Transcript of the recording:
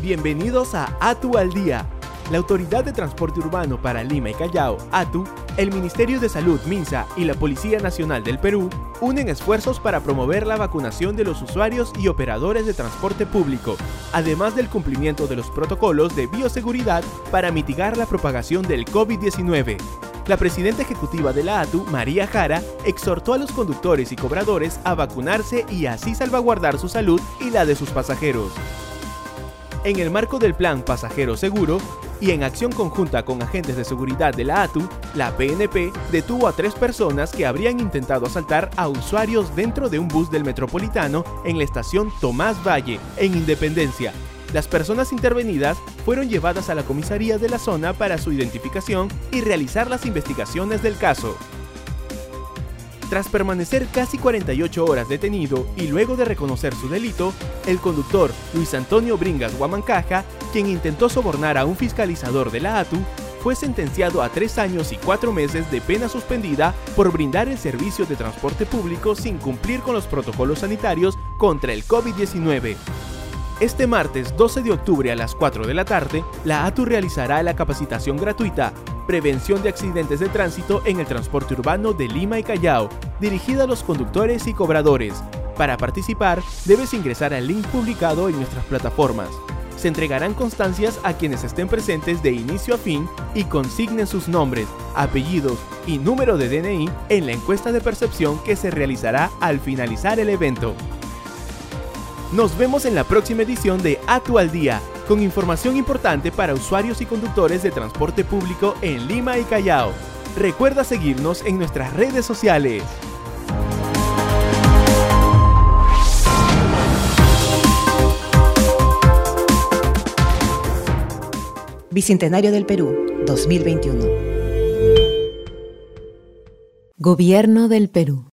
Bienvenidos a ATU al Día. La Autoridad de Transporte Urbano para Lima y Callao, ATU, el Ministerio de Salud, MINSA y la Policía Nacional del Perú unen esfuerzos para promover la vacunación de los usuarios y operadores de transporte público, además del cumplimiento de los protocolos de bioseguridad para mitigar la propagación del COVID-19. La presidenta ejecutiva de la ATU, María Jara, exhortó a los conductores y cobradores a vacunarse y así salvaguardar su salud y la de sus pasajeros. En el marco del Plan Pasajero Seguro y en acción conjunta con agentes de seguridad de la ATU, la PNP detuvo a tres personas que habrían intentado asaltar a usuarios dentro de un bus del Metropolitano en la estación Tomás Valle, en Independencia, las personas intervenidas fueron llevadas a la comisaría de la zona para su identificación y realizar las investigaciones del caso. Tras permanecer casi 48 horas detenido y luego de reconocer su delito, el conductor Luis Antonio Bringas Guamancaja, quien intentó sobornar a un fiscalizador de la ATU, fue sentenciado a tres años y cuatro meses de pena suspendida por brindar el servicio de transporte público sin cumplir con los protocolos sanitarios contra el COVID-19. Este martes 12 de octubre a las 4 de la tarde, la ATU realizará la capacitación gratuita Prevención de accidentes de tránsito en el transporte urbano de Lima y Callao, dirigida a los conductores y cobradores. Para participar, debes ingresar al link publicado en nuestras plataformas. Se entregarán constancias a quienes estén presentes de inicio a fin y consignen sus nombres, apellidos y número de DNI en la encuesta de percepción que se realizará al finalizar el evento. Nos vemos en la próxima edición de Atu al Día, con información importante para usuarios y conductores de transporte público en Lima y Callao. Recuerda seguirnos en nuestras redes sociales. Bicentenario del Perú, 2021. Gobierno del Perú.